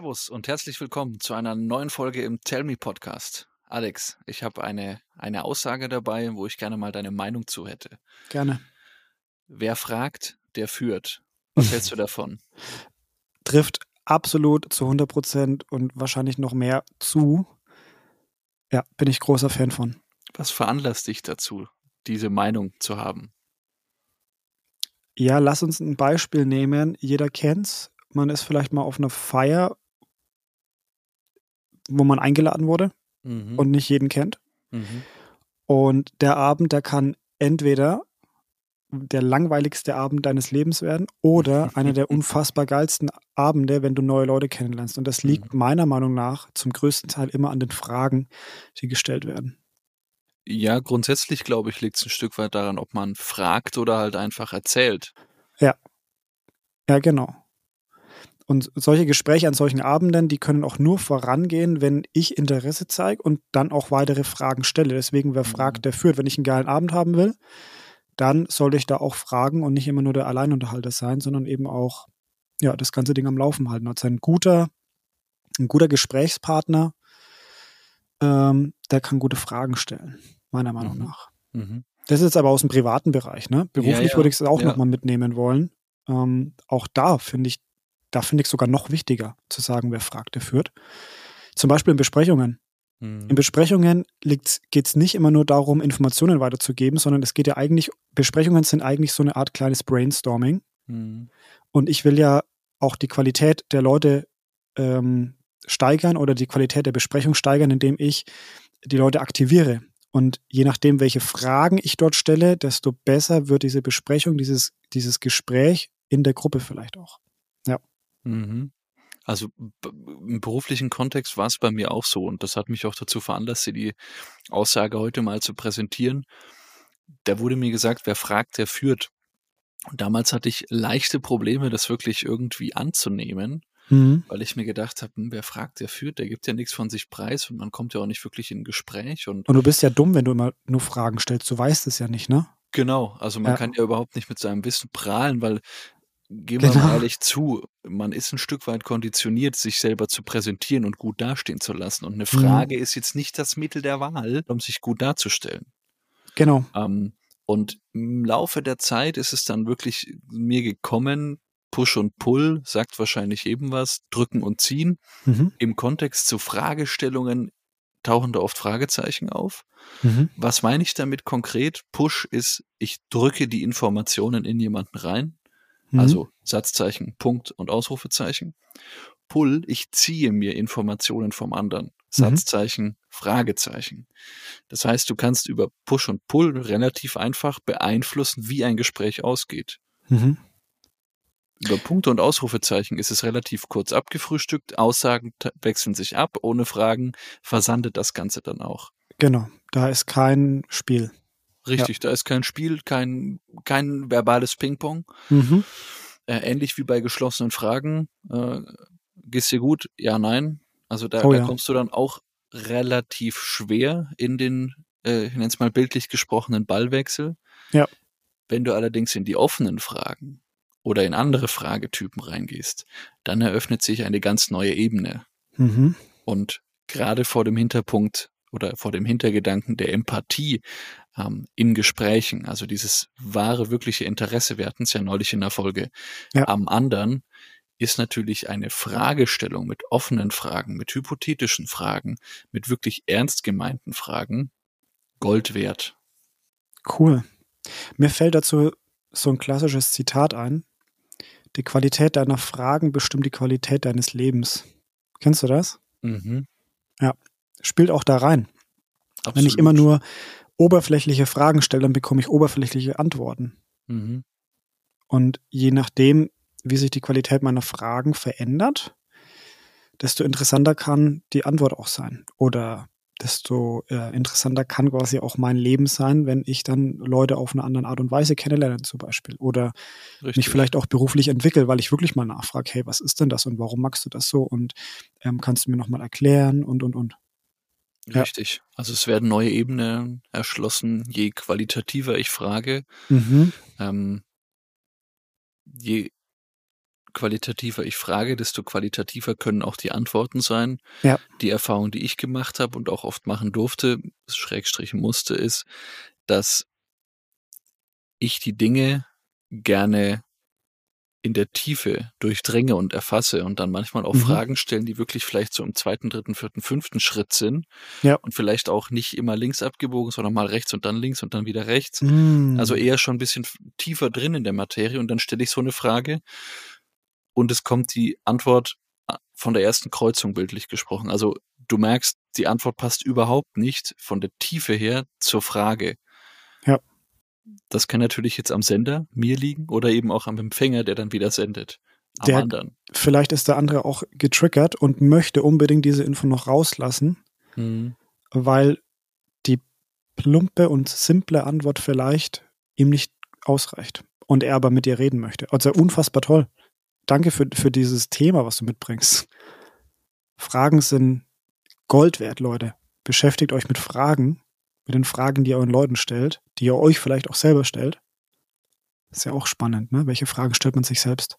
Servus und herzlich willkommen zu einer neuen Folge im Tell Me Podcast. Alex, ich habe eine, eine Aussage dabei, wo ich gerne mal deine Meinung zu hätte. Gerne. Wer fragt, der führt. Was hältst du davon? Trifft absolut zu 100 Prozent und wahrscheinlich noch mehr zu. Ja, bin ich großer Fan von. Was veranlasst dich dazu, diese Meinung zu haben? Ja, lass uns ein Beispiel nehmen. Jeder kennt's. Man ist vielleicht mal auf einer Feier, wo man eingeladen wurde Mhm. und nicht jeden kennt. Mhm. Und der Abend, der kann entweder der langweiligste Abend deines Lebens werden oder einer der unfassbar geilsten Abende, wenn du neue Leute kennenlernst. Und das liegt meiner Meinung nach zum größten Teil immer an den Fragen, die gestellt werden. Ja, grundsätzlich glaube ich, liegt es ein Stück weit daran, ob man fragt oder halt einfach erzählt. Ja, genau. Und solche Gespräche an solchen Abenden, die können auch nur vorangehen, wenn ich Interesse zeige und dann auch weitere Fragen stelle. Deswegen, wer Mhm. fragt, der führt. Wenn ich einen geilen Abend haben will, dann sollte ich da auch fragen und nicht immer nur der Alleinunterhalter sein, sondern eben auch ja, das ganze Ding am Laufen halten. Also ein guter, ein guter Gesprächspartner, ähm, der kann gute Fragen stellen, meiner Meinung Mhm. nach. Mhm. Das ist jetzt aber aus dem privaten Bereich, ne? Beruflich ja, würde ich es auch ja. nochmal mitnehmen wollen. Ähm, auch da finde ich, da finde ich sogar noch wichtiger zu sagen, wer fragt, der führt. Zum Beispiel in Besprechungen. In Mhm. Besprechungen geht es nicht immer nur darum, Informationen weiterzugeben, sondern es geht ja eigentlich, Besprechungen sind eigentlich so eine Art kleines Brainstorming. Mhm. Und ich will ja auch die Qualität der Leute ähm, steigern oder die Qualität der Besprechung steigern, indem ich die Leute aktiviere. Und je nachdem, welche Fragen ich dort stelle, desto besser wird diese Besprechung, dieses, dieses Gespräch in der Gruppe vielleicht auch. Mhm. Also im beruflichen Kontext war es bei mir auch so und das hat mich auch dazu veranlasst, dir die Aussage heute mal zu präsentieren. Da wurde mir gesagt, wer fragt, der führt. Und damals hatte ich leichte Probleme, das wirklich irgendwie anzunehmen, Mhm. weil ich mir gedacht habe, hm, wer fragt, der führt, der gibt ja nichts von sich preis und man kommt ja auch nicht wirklich in ein Gespräch und Und du bist ja dumm, wenn du immer nur Fragen stellst. Du weißt es ja nicht, ne? Genau, also man Ja. kann ja überhaupt nicht mit seinem Wissen prahlen, weil gehen wir Genau. mal ehrlich zu, man ist ein Stück weit konditioniert, sich selber zu präsentieren und gut dastehen zu lassen. Und eine Mhm. Frage ist jetzt nicht das Mittel der Wahl, um sich gut darzustellen. Genau. Ähm, und im Laufe der Zeit ist es dann wirklich mir gekommen, Push und Pull sagt wahrscheinlich eben was, drücken und ziehen. Mhm. Im Kontext zu Fragestellungen tauchen da oft Fragezeichen auf. Mhm. Was meine ich damit konkret? Push ist, ich drücke die Informationen in jemanden rein. Mhm. Also Satzzeichen, Punkt und Ausrufezeichen. Pull, ich ziehe mir Informationen vom anderen. Satzzeichen, Fragezeichen. Das heißt, du kannst über Push und Pull relativ einfach beeinflussen, wie ein Gespräch ausgeht. Mhm. Über Punkte und Ausrufezeichen ist es relativ kurz abgefrühstückt. Aussagen wechseln sich ab. Ohne Fragen versandet das Ganze dann auch. Genau. Da ist kein Spiel. Richtig, da ist kein Spiel, kein, kein verbales Ping-Pong. Mhm. Äh, ähnlich wie bei geschlossenen Fragen. Äh, geht's dir gut? Ja, nein. Also da, Oh da ja. kommst du dann auch relativ schwer in den, äh, ich nenne es mal bildlich gesprochenen Ballwechsel. Ja. Wenn du allerdings in die offenen Fragen oder in andere Fragetypen reingehst, dann eröffnet sich eine ganz neue Ebene. Mhm. Und gerade vor dem Hinterpunkt oder vor dem Hintergedanken der Empathie ähm, in Gesprächen, also dieses wahre, wirkliche Interesse, wir hatten es ja neulich in der Folge, Ja. am anderen, ist natürlich eine Fragestellung mit offenen Fragen, mit hypothetischen Fragen, mit wirklich ernst gemeinten Fragen Gold wert. Cool. Mir fällt dazu so ein klassisches Zitat ein. Die Qualität deiner Fragen bestimmt die Qualität deines Lebens. Kennst du das? Mhm. Spielt auch da rein. Absolut. Wenn ich immer nur oberflächliche Fragen stelle, dann bekomme ich oberflächliche Antworten. Mhm. Und je nachdem, wie sich die Qualität meiner Fragen verändert, desto interessanter kann die Antwort auch sein. Oder desto äh, interessanter kann quasi auch mein Leben sein, wenn ich dann Leute auf eine andere Art und Weise kennenlerne zum Beispiel. Oder Richtig. mich vielleicht auch beruflich entwickle, weil ich wirklich mal nachfrage, hey, was ist denn das und warum magst du das so und ähm, kannst du mir nochmal erklären und, und, und. Ja. Richtig. Also es werden neue Ebenen erschlossen, je qualitativer ich frage, Mhm. ähm, je qualitativer ich frage, desto qualitativer können auch die Antworten sein. Ja. Die Erfahrung, die ich gemacht habe und auch oft machen durfte, Schrägstrich musste, ist, dass ich die Dinge gerne in der Tiefe durchdringe und erfasse und dann manchmal auch Mhm. Fragen stellen, die wirklich vielleicht so im zweiten, dritten, vierten, fünften Schritt sind Ja. und vielleicht auch nicht immer links abgebogen, sondern mal rechts und dann links und dann wieder rechts. Mm. Also eher schon ein bisschen tiefer drin in der Materie und dann stelle ich so eine Frage und es kommt die Antwort äh, von der ersten Kreuzung bildlich gesprochen. Also du merkst, die Antwort passt überhaupt nicht von der Tiefe her zur Frage. Das kann natürlich jetzt am Sender, mir liegen oder eben auch am Empfänger, der dann wieder sendet. Am Der- anderen. Vielleicht ist der andere auch getriggert und möchte unbedingt diese Info noch rauslassen, Mhm. weil die plumpe und simple Antwort vielleicht ihm nicht ausreicht und er aber mit dir reden möchte. Also unfassbar toll. Danke für, für dieses Thema, was du mitbringst. Fragen sind Gold wert, Leute. Beschäftigt euch mit Fragen, mit den Fragen, die ihr euren Leuten stellt, die ihr euch vielleicht auch selber stellt. Ist ja auch spannend, ne? Welche Fragen stellt man sich selbst?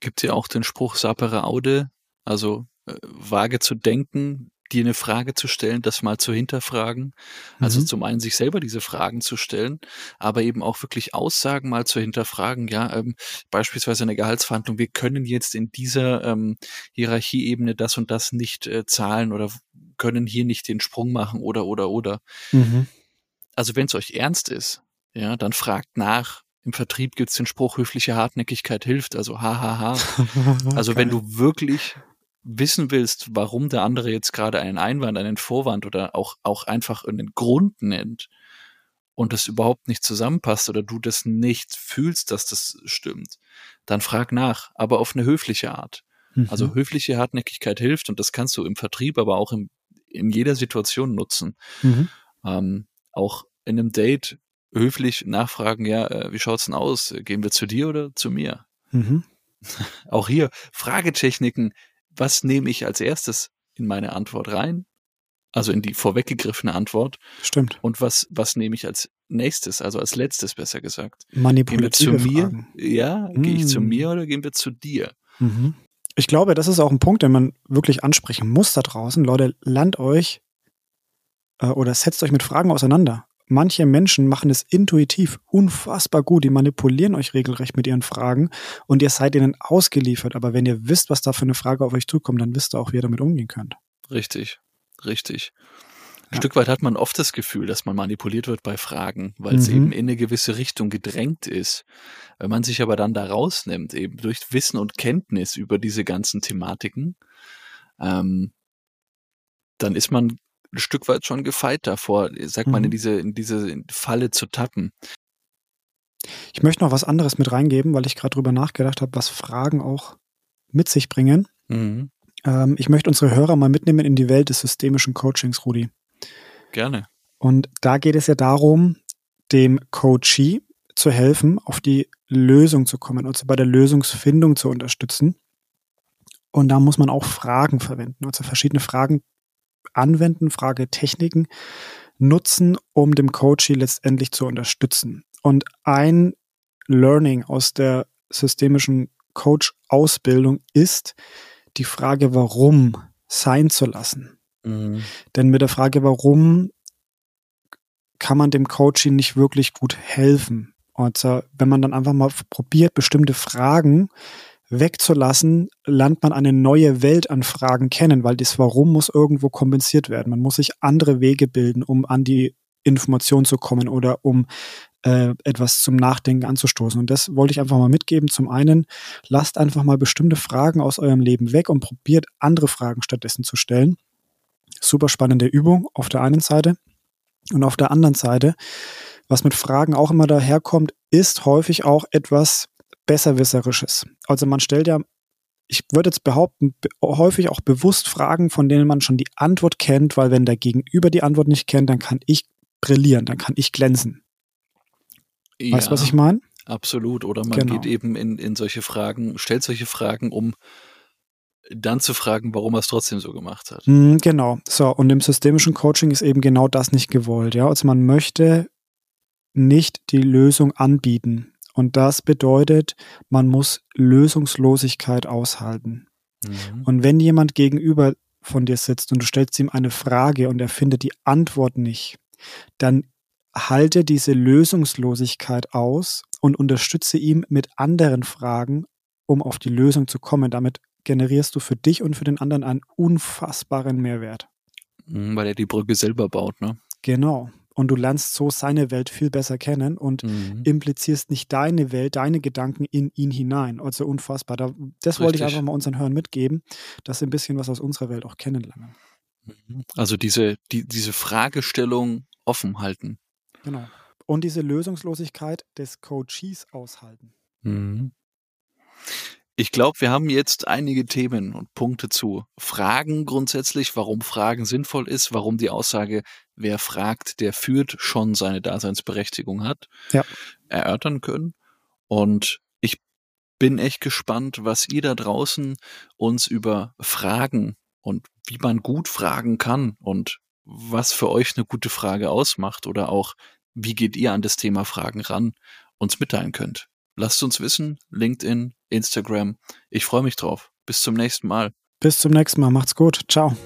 Gibt ja auch den Spruch sapere aude, also äh, wage zu denken, dir eine Frage zu stellen, das mal zu hinterfragen. Also Mhm. zum einen sich selber diese Fragen zu stellen, aber eben auch wirklich Aussagen mal zu hinterfragen. Ja, ähm, beispielsweise eine Gehaltsverhandlung. Wir können jetzt in dieser ähm, Hierarchieebene das und das nicht äh, zahlen oder können hier nicht den Sprung machen oder oder oder. Mhm. Also wenn es euch ernst ist, ja, dann fragt nach. Im Vertrieb gibt's den Spruch, höfliche Hartnäckigkeit hilft, also hahaha. Also wenn du wirklich wissen willst, warum der andere jetzt gerade einen Einwand, einen Vorwand oder auch, auch einfach einen Grund nennt und das überhaupt nicht zusammenpasst oder du das nicht fühlst, dass das stimmt, dann frag nach, aber auf eine höfliche Art. Also Mhm. höfliche Hartnäckigkeit hilft und das kannst du im Vertrieb, aber auch im, in jeder Situation nutzen. Mhm. Ähm, auch in einem Date höflich nachfragen, ja, äh, wie schaut's denn aus? Gehen wir zu dir oder zu mir? Mhm. Auch hier Fragetechniken. Was nehme ich als erstes in meine Antwort rein? Also in die vorweggegriffene Antwort. Stimmt. Und was, was nehme ich als nächstes, also als letztes besser gesagt? Gehen wir Manipulative zu mir? Fragen. Ja, gehe ich zu Mm. mir oder gehen wir zu dir? Mhm. Ich glaube, das ist auch ein Punkt, den man wirklich ansprechen muss da draußen. Leute, lernt euch äh, oder setzt euch mit Fragen auseinander. Manche Menschen machen es intuitiv unfassbar gut. Die manipulieren euch regelrecht mit ihren Fragen und ihr seid ihnen ausgeliefert. Aber wenn ihr wisst, was da für eine Frage auf euch zukommt, dann wisst ihr auch, wie ihr damit umgehen könnt. Richtig, richtig. Ein Ja. Stück weit hat man oft das Gefühl, dass man manipuliert wird bei Fragen, weil es Mhm. eben in eine gewisse Richtung gedrängt ist. Wenn man sich aber dann da rausnimmt, eben durch Wissen und Kenntnis über diese ganzen Thematiken, ähm, dann ist man ein Stück weit schon gefeit davor, sagt man, in Mhm. diese, in diese Falle zu tappen. Ich möchte noch was anderes mit reingeben, weil ich gerade drüber nachgedacht habe, was Fragen auch mit sich bringen. Mhm. Ähm, ich möchte unsere Hörer mal mitnehmen in die Welt des systemischen Coachings, Rudi. Gerne. Und da geht es ja darum, dem Coachee zu helfen, auf die Lösung zu kommen, also bei der Lösungsfindung zu unterstützen. Und da muss man auch Fragen verwenden, also verschiedene Fragen anwenden, Fragetechniken nutzen, um dem Coachee letztendlich zu unterstützen. Und ein Learning aus der systemischen Coach-Ausbildung ist, die Frage, warum sein zu lassen. Mhm. Denn mit der Frage, warum, kann man dem Coaching nicht wirklich gut helfen. Und wenn man dann einfach mal probiert, bestimmte Fragen wegzulassen, lernt man eine neue Welt an Fragen kennen, weil das Warum muss irgendwo kompensiert werden. Man muss sich andere Wege bilden, um an die Information zu kommen oder um äh, etwas zum Nachdenken anzustoßen. Und das wollte ich einfach mal mitgeben. Zum einen, lasst einfach mal bestimmte Fragen aus eurem Leben weg und probiert andere Fragen stattdessen zu stellen. Super spannende Übung auf der einen Seite. Und auf der anderen Seite, was mit Fragen auch immer daherkommt, ist häufig auch etwas Besserwisserisches. Also man stellt ja, ich würde jetzt behaupten, be- häufig auch bewusst Fragen, von denen man schon die Antwort kennt, weil wenn der Gegenüber die Antwort nicht kennt, dann kann ich brillieren, dann kann ich glänzen. Weißt du, was ich meine? Absolut. Oder man Genau. geht eben in, in solche Fragen, stellt solche Fragen, um dann zu fragen, warum er es trotzdem so gemacht hat. Mm, Genau. So, und im systemischen Coaching ist eben genau das nicht gewollt. Ja, also man möchte nicht die Lösung anbieten. Und das bedeutet, man muss Lösungslosigkeit aushalten. Mhm. Und wenn jemand gegenüber von dir sitzt und du stellst ihm eine Frage und er findet die Antwort nicht, dann halte diese Lösungslosigkeit aus und unterstütze ihm mit anderen Fragen, um auf die Lösung zu kommen. Damit generierst du für dich und für den anderen einen unfassbaren Mehrwert. Mhm, weil er die Brücke selber baut, ne? Genau. Und du lernst so seine Welt viel besser kennen und mhm. implizierst nicht deine Welt, deine Gedanken in ihn hinein. Also unfassbar. Da, das Richtig. wollte ich einfach mal unseren Hörern mitgeben, dass sie ein bisschen was aus unserer Welt auch kennenlernen. Mhm. Also diese, die, diese Fragestellung offen halten. Genau. Und diese Lösungslosigkeit des Coaches aushalten. Mhm. Ich glaube, wir haben jetzt einige Themen und Punkte zu Fragen grundsätzlich, warum Fragen sinnvoll ist, warum die Aussage, wer fragt, der führt, schon seine Daseinsberechtigung hat, ja. erörtern können. Und ich bin echt gespannt, was ihr da draußen uns über Fragen und wie man gut fragen kann und was für euch eine gute Frage ausmacht oder auch wie geht ihr an das Thema Fragen ran, uns mitteilen könnt. Lasst uns wissen, LinkedIn, Instagram. Ich freue mich drauf. Bis zum nächsten Mal. Bis zum nächsten Mal. Macht's gut. Ciao.